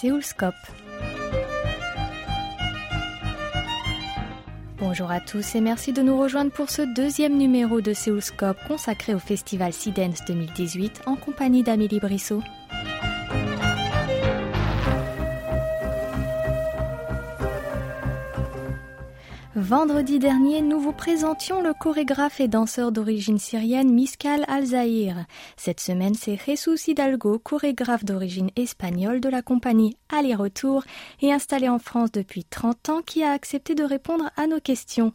Séoulscope. Bonjour à tous et merci de nous rejoindre pour ce deuxième numéro de Séoulscope consacré au festival Dance 2018 en compagnie d'Amélie Brissot. Vendredi dernier, nous vous présentions le chorégraphe et danseur d'origine syrienne Miskal Al-Zahir. Cette semaine, c'est Jesus Hidalgo, chorégraphe d'origine espagnole de la compagnie Aller-Retour et installé en France depuis 30 ans, qui a accepté de répondre à nos questions.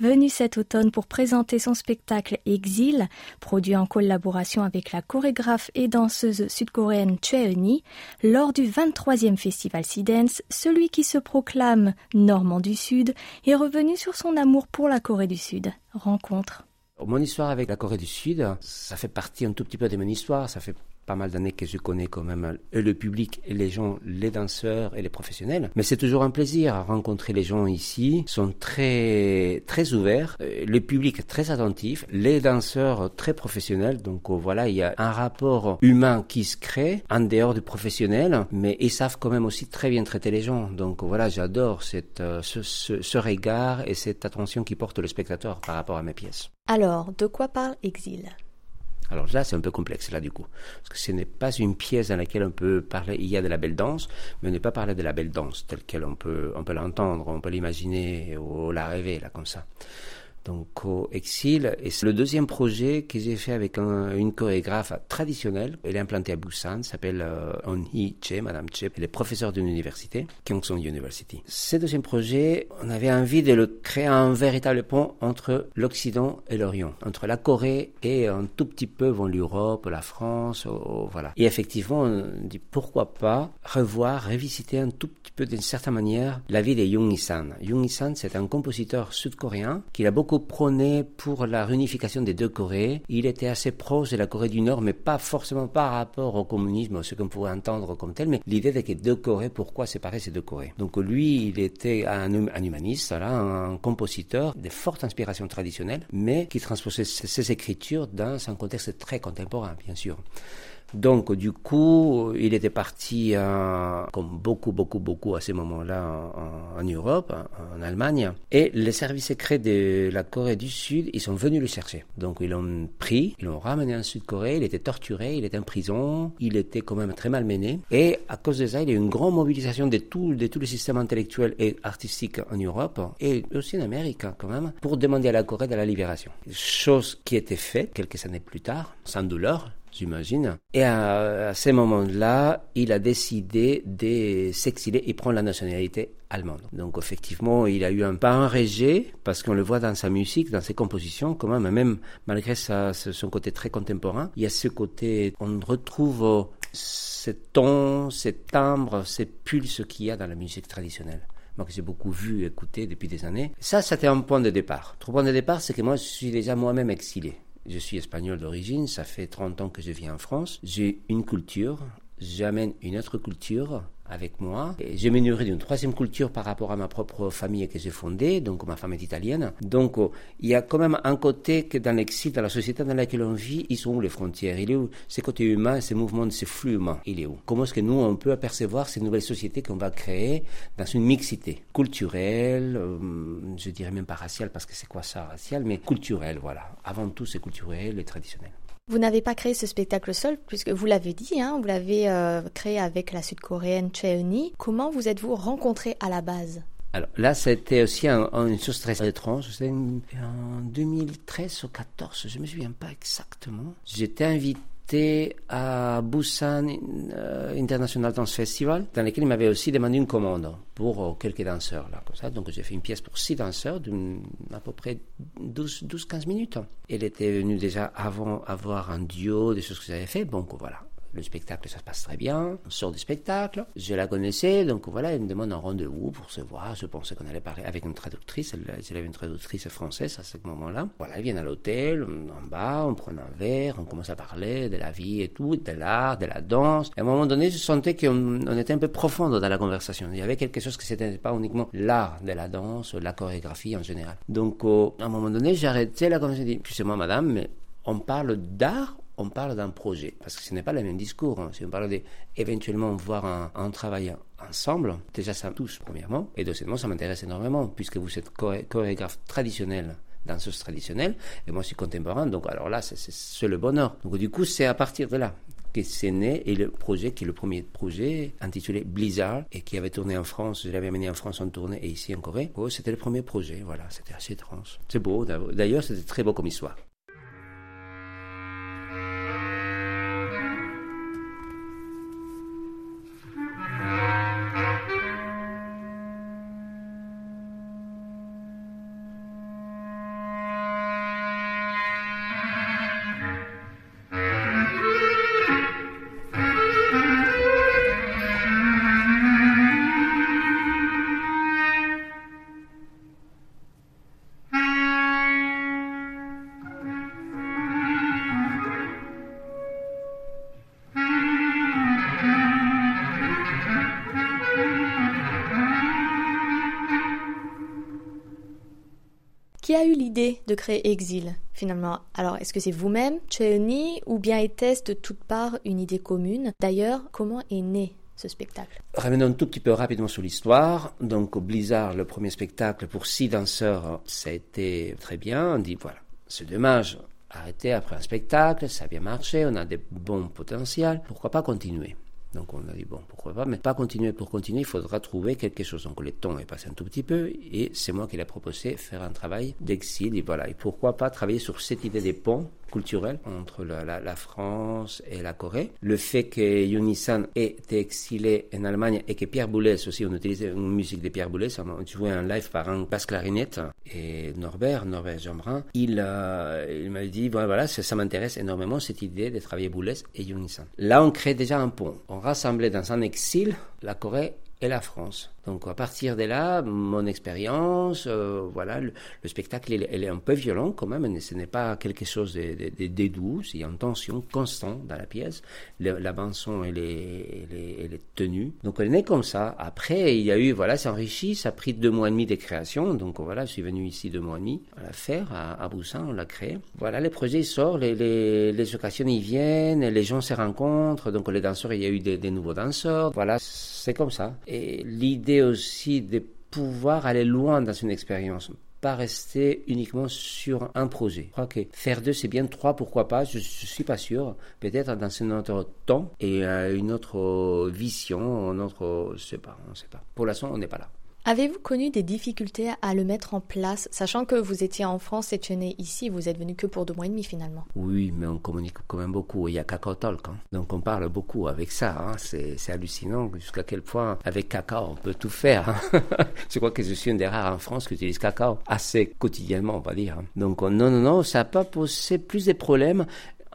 Venu cet automne pour présenter son spectacle Exil, produit en collaboration avec la chorégraphe et danseuse sud-coréenne Eun lors du 23e festival Dance, celui qui se proclame Normand du Sud est revenu sur son amour pour la Corée du Sud. Rencontre. Mon histoire avec la Corée du Sud, ça fait partie un tout petit peu de mon histoire. Ça fait pas mal d'années que je connais quand même le public, et les gens, les danseurs et les professionnels. Mais c'est toujours un plaisir à rencontrer les gens ici. Ils sont très, très ouverts. Euh, le public très attentif. Les danseurs très professionnels. Donc euh, voilà, il y a un rapport humain qui se crée en dehors du professionnel. Mais ils savent quand même aussi très bien traiter les gens. Donc voilà, j'adore euh, ce, ce, ce regard et cette attention qui porte le spectateur par rapport à mes pièces. Alors, de quoi parle Exil? Alors là, c'est un peu complexe, là, du coup. Parce que ce n'est pas une pièce dans laquelle on peut parler, il y a de la belle danse, mais on n'est pas parler de la belle danse telle qu'elle on peut, on peut l'entendre, on peut l'imaginer ou la rêver, là, comme ça donc au Exil. Et c'est le deuxième projet que j'ai fait avec une chorégraphe traditionnelle. Elle est implantée à Busan, s'appelle euh, On Hee Che, Madame Che. Elle est professeure d'une université, Kyungsung University. Ce deuxième projet, on avait envie de le créer un véritable pont entre l'Occident et l'Orient, entre la Corée et un tout petit peu bon, l'Europe, la France, voilà. Et effectivement, on dit pourquoi pas revoir, revisiter un tout petit peu d'une certaine manière la vie de Jung Hee-san. Jung Hee-san, c'est un compositeur sud-coréen qui a beaucoup prôné pour la réunification des deux Corées. Il était assez proche de la Corée du Nord, mais pas forcément par rapport au communisme, ce qu'on pourrait entendre comme tel, mais l'idée de que deux Corées, pourquoi séparer ces deux Corées? Donc lui, il était un, humaniste, un compositeur de forte inspiration traditionnelle, mais qui transposait ses écritures dans un contexte très contemporain, bien sûr. Donc, du coup, il était parti, euh, comme beaucoup, beaucoup, beaucoup à ce moment-là en, Europe, en, Allemagne. Et les services secrets de la Corée du Sud, ils sont venus le chercher. Donc, ils l'ont pris, ils l'ont ramené en Sud-Corée, il était torturé, il était en prison, il était quand même très malmené. Et à cause de ça, il y a eu une grande mobilisation de tout, de tous les systèmes intellectuels et artistiques en Europe, et aussi en Amérique quand même, pour demander à la Corée de la libération. Chose qui était faite quelques années plus tard, sans douleur, j'imagine. Et à, ce moment-là, il a décidé de s'exiler et prendre la nationalité allemande. Donc effectivement, il a eu un pas un parce qu'on le voit dans sa musique, dans ses compositions, quand même, même malgré son côté très contemporain, il y a ce côté, on retrouve ce ton, ce timbre, ce pulse qu'il y a dans la musique traditionnelle moi que j'ai beaucoup vu, écouté depuis des années. Ça, c'était un point de départ. Le point de départ, c'est que moi, je suis déjà moi-même exilé. Je suis espagnol d'origine, ça fait 30 ans que je vis en France. J'ai une culture, j'amène une autre culture avec moi. Et je me nourris d'une troisième culture par rapport à ma propre famille que j'ai fondée, donc ma femme est italienne. Donc euh, il y a quand même un côté que dans l'exil, dans la société dans laquelle on vit, ils sont où les frontières? Il est où? Ces côtés humains, ces mouvements, ces flux humains Il est où? Comment est-ce que nous, on peut apercevoir ces nouvelles sociétés qu'on va créer dans une mixité culturelle, euh, je dirais même pas raciale, parce que c'est quoi ça, racial, mais culturelle, voilà. Avant tout, c'est culturel et traditionnel. Vous n'avez pas créé ce spectacle seul, puisque vous l'avez dit, hein, vous l'avez euh, créé avec la sud-coréenne Cheoni. Comment vous êtes-vous rencontrés à la base? Alors là, c'était aussi une chose très étrange. C'était en 2013 ou 2014, je ne me souviens pas exactement. J'étais invité à Busan euh, International Dance Festival, dans lequel il m'avait aussi demandé une commande pour euh, quelques danseurs. Là, comme ça. Donc j'ai fait une pièce pour six danseurs d'à peu près 12-15 minutes. Elle était venue déjà avant avoir un duo, des choses que j'avais fait. Donc voilà, le spectacle, ça se passe très bien. On sort du spectacle. Je la connaissais, donc voilà, elle me demande un rendez-vous pour se voir. Je pensais qu'on allait parler avec une traductrice. Elle, avait une traductrice française à ce moment-là. Voilà, elle vient à l'hôtel, en bas, on prend un verre, on commence à parler de la vie et tout, de l'art, de la danse. Et à un moment donné, je sentais qu'on était un peu profond dans la conversation. Il y avait quelque chose que c'était pas uniquement l'art de la danse, la chorégraphie en général. Donc, à un moment donné, arrêté la conversation. Je dis, moi madame, mais on parle d'art on parle d'un projet. Parce que ce n'est pas le même discours. Hein. Si on parle d'éventuellement voir un, un, travail ensemble, déjà ça touche premièrement, et deuxièmement ça m'intéresse énormément, puisque vous êtes chorégraphe traditionnel danseuse traditionnelle, et moi je suis contemporain, donc alors là c'est le bonheur. Donc du coup c'est à partir de là que c'est né et le projet qui est le premier projet intitulé Blizzard et qui avait tourné en France, je l'avais amené en France en tournée et ici en Corée. Oh, c'était le premier projet, voilà, c'était assez étrange. C'est beau, d'ailleurs c'était très beau comme histoire. Qui a eu l'idée de créer Exil finalement? Alors, est-ce que c'est vous-même, Cheoni, ou bien était-ce de toute part une idée commune? D'ailleurs, comment est né ce spectacle? Revenons un tout petit peu rapidement sur l'histoire. Donc, au Blizzard, le premier spectacle pour six danseurs, ça a été très bien. On dit, voilà, c'est dommage, arrêter après un spectacle, ça a bien marché, on a des bons potentiels, pourquoi pas continuer? Donc on a dit, bon, pourquoi pas, mais pas continuer pour continuer, il faudra trouver quelque chose. Donc le temps est passé un tout petit peu, et c'est moi qui l'ai proposé, faire un travail d'exil, et voilà. Et pourquoi pas travailler sur cette idée des ponts culturels entre la, France et la Corée. Le fait que Yunisan ait été exilé en Allemagne et que Pierre Boulez aussi, on utilisait une musique de Pierre Boulez, on jouait un live par un basse clarinette, et Norbert, Norbert Jeanbrun, il, euh, il m'a dit, voilà, ça, ça m'intéresse énormément cette idée de travailler Boulez et Yunisan. Là, on crée déjà un pont rassembler dans un exil la Corée et la France. Donc à partir de là, mon expérience, euh, voilà, le, spectacle, il, est un peu violent quand même, mais ce n'est pas quelque chose de, de, doux, il y a une tension constante dans la pièce, la bande-son, elle est, elle, tenue. Donc elle est comme ça. Après, il y a eu, voilà, c'est enrichi, ça a pris deux mois et demi de création, donc voilà, je suis venu ici deux mois et demi à la faire, à, Boussin, on l'a créé. Voilà, les projets sortent, les, occasions ils viennent, les gens se rencontrent, donc les danseurs, il y a eu des, des nouveaux danseurs, voilà, c'est comme ça. Et l'idée aussi de pouvoir aller loin dans une expérience pas rester uniquement sur un projet. Je crois que faire deux, c'est bien. Trois, pourquoi pas Je ne suis pas sûr. Peut-être dans un autre temps et une autre vision, un autre... Je sais pas, on ne sait pas. Pour l'instant, on n'est pas là. Avez-vous connu des difficultés à le mettre en place, sachant que vous étiez en France et né ici, vous êtes venu que pour deux mois et demi finalement? Oui, mais on communique quand même beaucoup. Il y a Cacao Talk, hein. donc on parle beaucoup avec ça. Hein. C'est hallucinant jusqu'à quel point avec Cacao on peut tout faire. Hein. je crois que je suis un des rares en France qui utilise Cacao assez quotidiennement, on va dire. Donc non, non, non, ça n'a pas posé plus de problèmes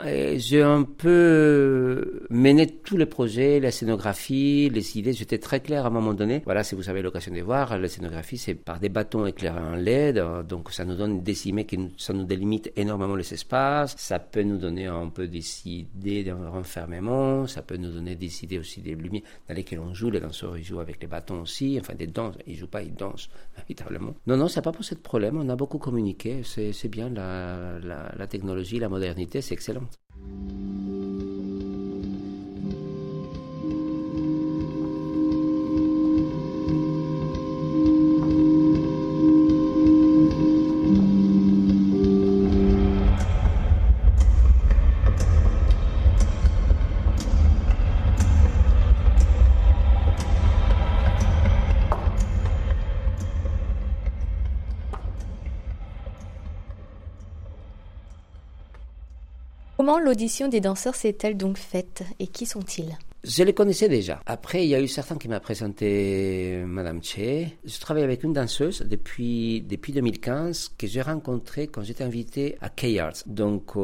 j'ai un peu mené tous les projets, la scénographie, les idées. J'étais très clair à un moment donné. Voilà, si vous avez l'occasion de voir, la scénographie, c'est par des bâtons éclairés en LED. Donc, ça nous donne des images qui ça nous délimite énormément les espaces. Ça peut nous donner un peu des idées d'un renfermement. Ça peut nous donner des idées aussi des lumières dans lesquelles on joue. Les danseurs, ils jouent avec les bâtons aussi. Enfin, des danses. Ils jouent pas, ils dansent, véritablement. Non, non, ça n'a pas posé de problème. On a beaucoup communiqué. C'est bien la technologie, la modernité, c'est excellent. うん。L'audition des danseurs s'est-elle donc faite et qui sont-ils? Je les connaissais déjà. Après, il y a eu certains qui m'ont présenté Madame Che. Je travaille avec une danseuse depuis, depuis 2015 que j'ai rencontrée quand j'étais invité à K-Arts. Donc,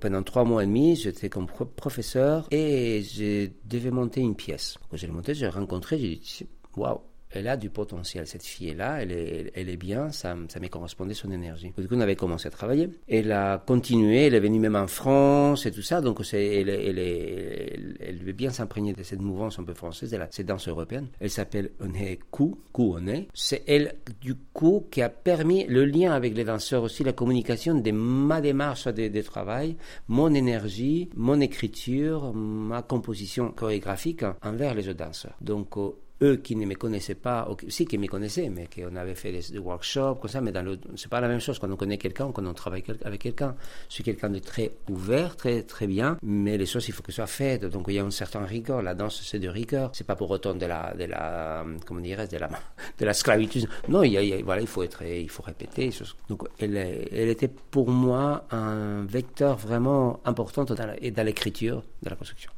pendant trois mois et demi, j'étais comme professeur et je devais monter une pièce. Quand j'ai monté, j'ai rencontré, j'ai dit, waouh, elle a du potentiel. Cette fille-là, elle est, elle est bien, ça, ça me correspondait son énergie. Du coup, on avait commencé à travailler. Elle a continué, elle est venue même en France et tout ça, donc elle, elle, elle, elle veut bien s'imprégner de cette mouvance un peu française, de cette danse européenne. Elle s'appelle Oné Kou, Kou Oné. C'est elle, du coup, qui a permis le lien avec les danseurs aussi, la communication de ma démarche de, travail, mon énergie, mon écriture, ma composition chorégraphique envers les autres danseurs. Donc, eux qui ne me connaissaient pas, si qui me connaissaient, mais qu'on avait fait des, workshops, comme ça, mais dans le, c'est pas la même chose quand on connaît quelqu'un, quand on travaille avec quelqu'un. Je quelqu'un de très ouvert, très, très bien, mais les choses, il faut que soit faites. Donc, il y a un certain rigueur. La danse, c'est de rigueur. C'est pas pour autant de la, de la, comment dirais de la, de la sclavitude. Non, il, y a, voilà, il faut être, il faut répéter. Donc, elle, elle était pour moi un vecteur vraiment important dans, dans l'écriture de la construction.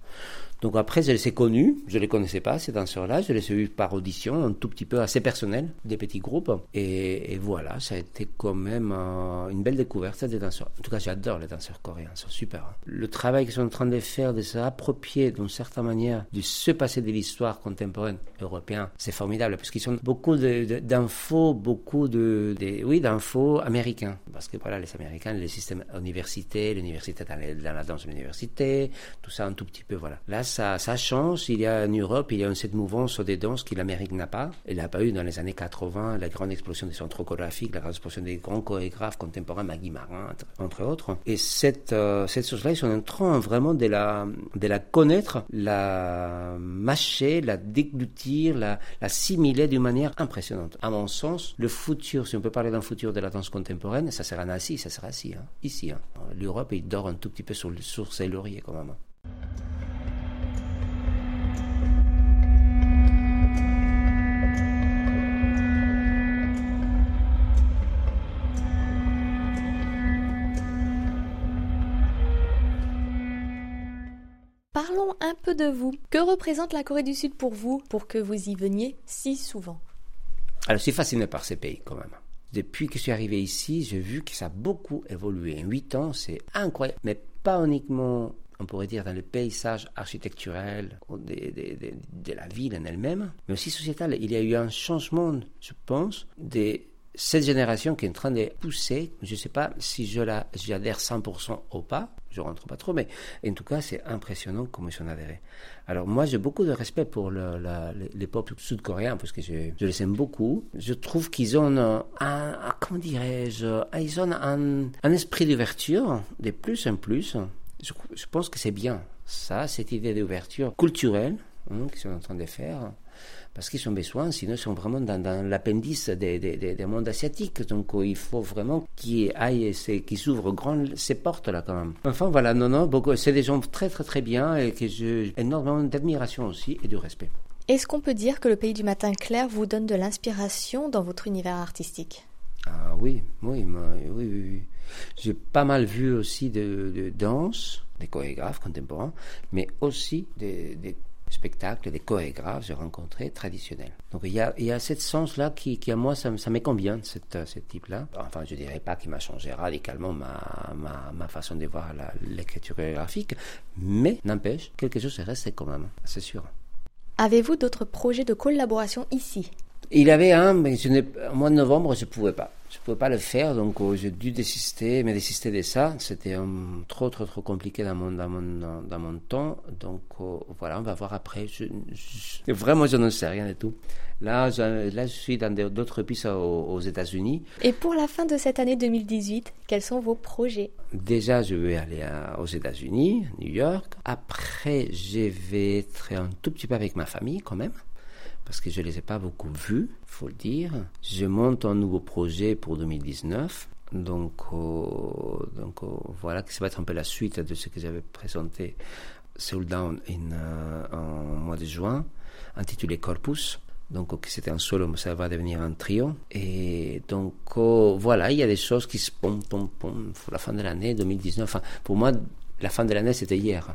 Donc après, je les ai connus, je les connaissais pas, ces danseurs-là, je les ai eus par audition, un tout petit peu assez personnel, des petits groupes. Et, voilà, ça a été quand même une belle découverte des danseurs. En tout cas, j'adore les danseurs coréens, ils sont super. Hein. Le travail qu'ils sont en train de faire, de s'approprier d'une certaine manière du se passer de l'histoire contemporaine européenne, c'est formidable, parce qu'ils sont beaucoup d'infos, beaucoup de, oui, d'infos américains. Parce que voilà, les Américains, les systèmes universités, l'université dans, la danse de l'université, tout ça un tout petit peu, voilà. Là, ça, ça change. Il y a en Europe, il y a cette mouvance des danses que l'Amérique n'a pas. Elle n'a pas eu dans les années 80 la grande explosion des centres chorégraphiques, la grande explosion des grands chorégraphes contemporains, Maggie Marin, entre autres. Et cette, euh, cette chose-là, ils sont en train vraiment de la, de la connaître, la mâcher, la déglutir, la, la simuler d'une manière impressionnante. À mon sens, le futur, si on peut parler d'un futur de la danse contemporaine, ça sera assis, ça sera assis, hein, ici. Hein. L'Europe, il dort un tout petit peu sur, sur ses lauriers quand même. Parlons un peu de vous. Que représente la Corée du Sud pour vous, pour que vous y veniez si souvent? Alors, je suis fasciné par ces pays quand même. Depuis que je suis arrivé ici, j'ai vu que ça a beaucoup évolué. En huit ans, c'est incroyable. Mais pas uniquement, on pourrait dire, dans le paysage architecturel de, la ville en elle-même, mais aussi sociétal. Il y a eu un changement, je pense, de cette génération qui est en train de pousser. Je ne sais pas si je la, j'adhère 100% ou pas, je rentre pas trop, mais en tout cas, c'est impressionnant comment ils sont adhérés. Alors moi, j'ai beaucoup de respect pour le, les peuples sud-coréens parce que je, je, les aime beaucoup. Je trouve qu'ils ont un, comment dirais-je, ils ont un, un esprit d'ouverture de plus en plus. Je, je pense que c'est bien ça, cette idée d'ouverture culturelle hein, qu'ils sont en train de faire parce qu'ils ont besoin, sinon ils sont vraiment dans, l'appendice des, des, mondes asiatiques. Donc il faut vraiment qu'ils aillent, qu'ils ouvrent grand ces portes-là quand même. Enfin voilà, non, non, c'est des gens très très très bien et que j'ai énormément d'admiration aussi et de respect. Est-ce qu'on peut dire que le pays du matin clair vous donne de l'inspiration dans votre univers artistique? Ah oui, oui, oui, oui. J'ai pas mal vu aussi de, de danse, des chorégraphes contemporains, mais aussi des, des spectacles, des chorégraphes, j'ai rencontré traditionnels. Donc il y a, il y a ce sens-là qui, qui, à moi, ça, ça me convient, ce type-là. Enfin, je dirais pas qu'il m'a changé radicalement ma, ma, ma, façon de voir l'écriture chorégraphique, mais n'empêche, quelque chose est resté quand même, c'est sûr. Avez-vous d'autres projets de collaboration ici? Il avait un, mais je au mois de novembre, je ne pouvais pas je pouvais pas le faire, donc euh, j'ai dû désister, mais désister de ça, c'était trop trop trop compliqué dans mon dans mon dans mon temps, donc euh, voilà, on va voir après. Je, vraiment, je ne sais rien du tout. Là, je, là, je suis dans d'autres pistes aux, États-Unis. Et pour la fin de cette année 2018, quels sont vos projets? Déjà, je vais aller aux États-Unis, New York. Après, je vais être un tout petit peu avec ma famille quand même parce que je ne les ai pas beaucoup vus, faut le dire. Je monte un nouveau projet pour 2019. Donc, euh, euh, voilà, ça va être un peu la suite de ce que j'avais présenté Soul Down euh, en mois de juin, intitulé Corpus. Donc, c'était un solo, mais ça va devenir un trio. Et donc, voilà, il y a des choses qui se pom, pom, pom, pour la fin de l'année 2019. Enfin, pour moi, la fin de l'année, c'était hier.